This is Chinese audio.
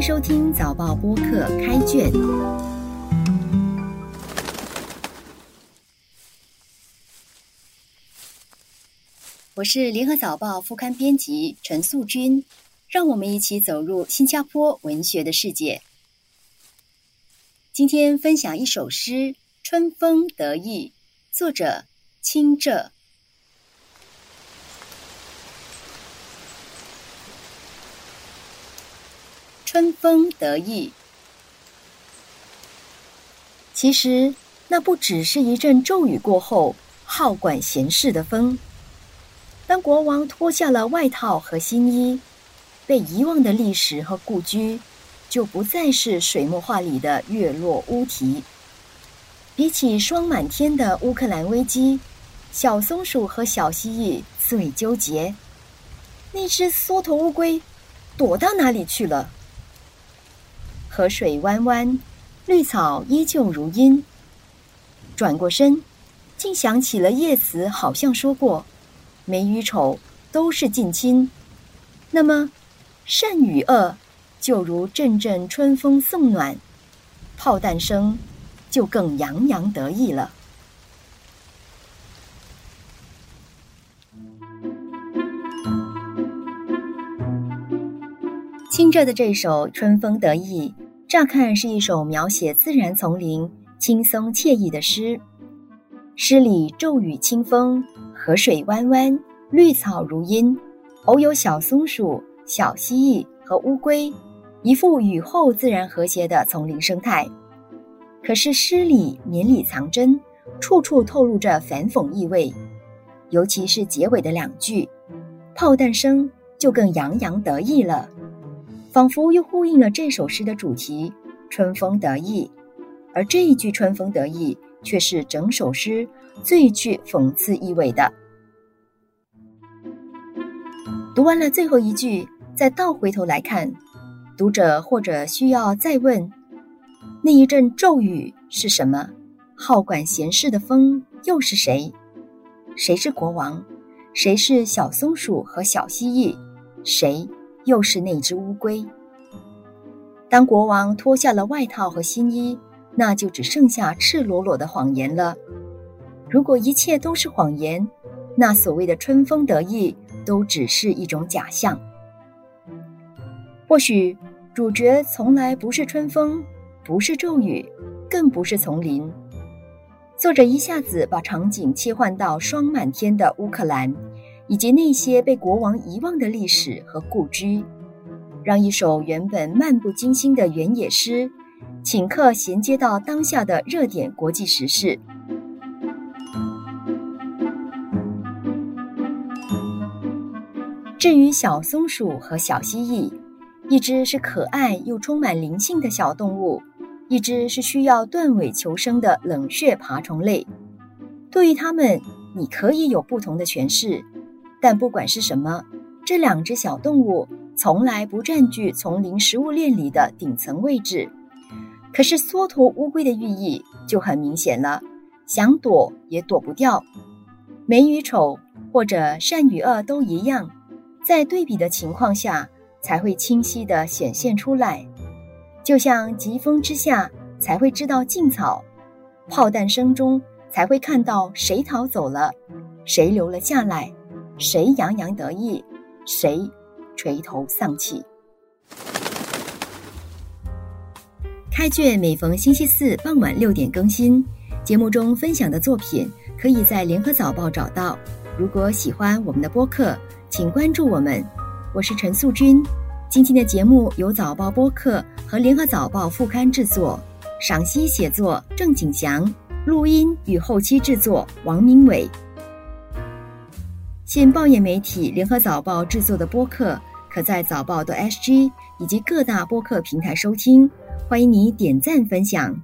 收听早报播客开卷。我是联合早报副刊编辑陈素君，让我们一起走入新加坡文学的世界。今天分享一首诗《春风得意》，作者清浙。春风得意，其实那不只是一阵骤雨过后好管闲事的风。当国王脱下了外套和新衣，被遗忘的历史和故居，就不再是水墨画里的月落乌啼。比起霜满天的乌克兰危机，小松鼠和小蜥蜴最纠结。那只缩头乌龟躲到哪里去了？河水弯弯，绿草依旧如茵。转过身，竟想起了叶慈好像说过：“美与丑都是近亲。”那么，善与恶就如阵阵春风送暖，炮弹声就更洋洋得意了。听着的这首《春风得意》，乍看是一首描写自然丛林、轻松惬意的诗。诗里骤雨清风，河水弯弯，绿草如茵，偶有小松鼠、小蜥蜴和乌龟，一副雨后自然和谐的丛林生态。可是诗里绵里藏针，处处透露着反讽意味，尤其是结尾的两句，炮弹声就更洋洋得意了。仿佛又呼应了这首诗的主题“春风得意”，而这一句“春风得意”却是整首诗最具讽刺意味的。读完了最后一句，再倒回头来看，读者或者需要再问：那一阵骤雨是什么？好管闲事的风又是谁？谁是国王？谁是小松鼠和小蜥蜴？谁？又是那只乌龟。当国王脱下了外套和新衣，那就只剩下赤裸裸的谎言了。如果一切都是谎言，那所谓的春风得意都只是一种假象。或许主角从来不是春风，不是骤雨，更不是丛林。作者一下子把场景切换到霜满天的乌克兰。以及那些被国王遗忘的历史和故居，让一首原本漫不经心的原野诗，顷刻衔接到当下的热点国际时事。至于小松鼠和小蜥蜴，一只是可爱又充满灵性的小动物，一只是需要断尾求生的冷血爬虫类。对于它们，你可以有不同的诠释。但不管是什么，这两只小动物从来不占据丛林食物链里的顶层位置。可是缩头乌龟的寓意就很明显了，想躲也躲不掉。美与丑或者善与恶都一样，在对比的情况下才会清晰地显现出来。就像疾风之下才会知道劲草，炮弹声中才会看到谁逃走了，谁留了下来。谁洋洋得意，谁垂头丧气。开卷每逢星期四傍晚六点更新，节目中分享的作品可以在联合早报找到。如果喜欢我们的播客，请关注我们。我是陈素君。今天的节目由早报播客和联合早报副刊制作，赏析写作郑景祥，录音与后期制作王明伟。现报业媒体联合早报制作的播客，可在早报的 SG 以及各大播客平台收听。欢迎你点赞分享。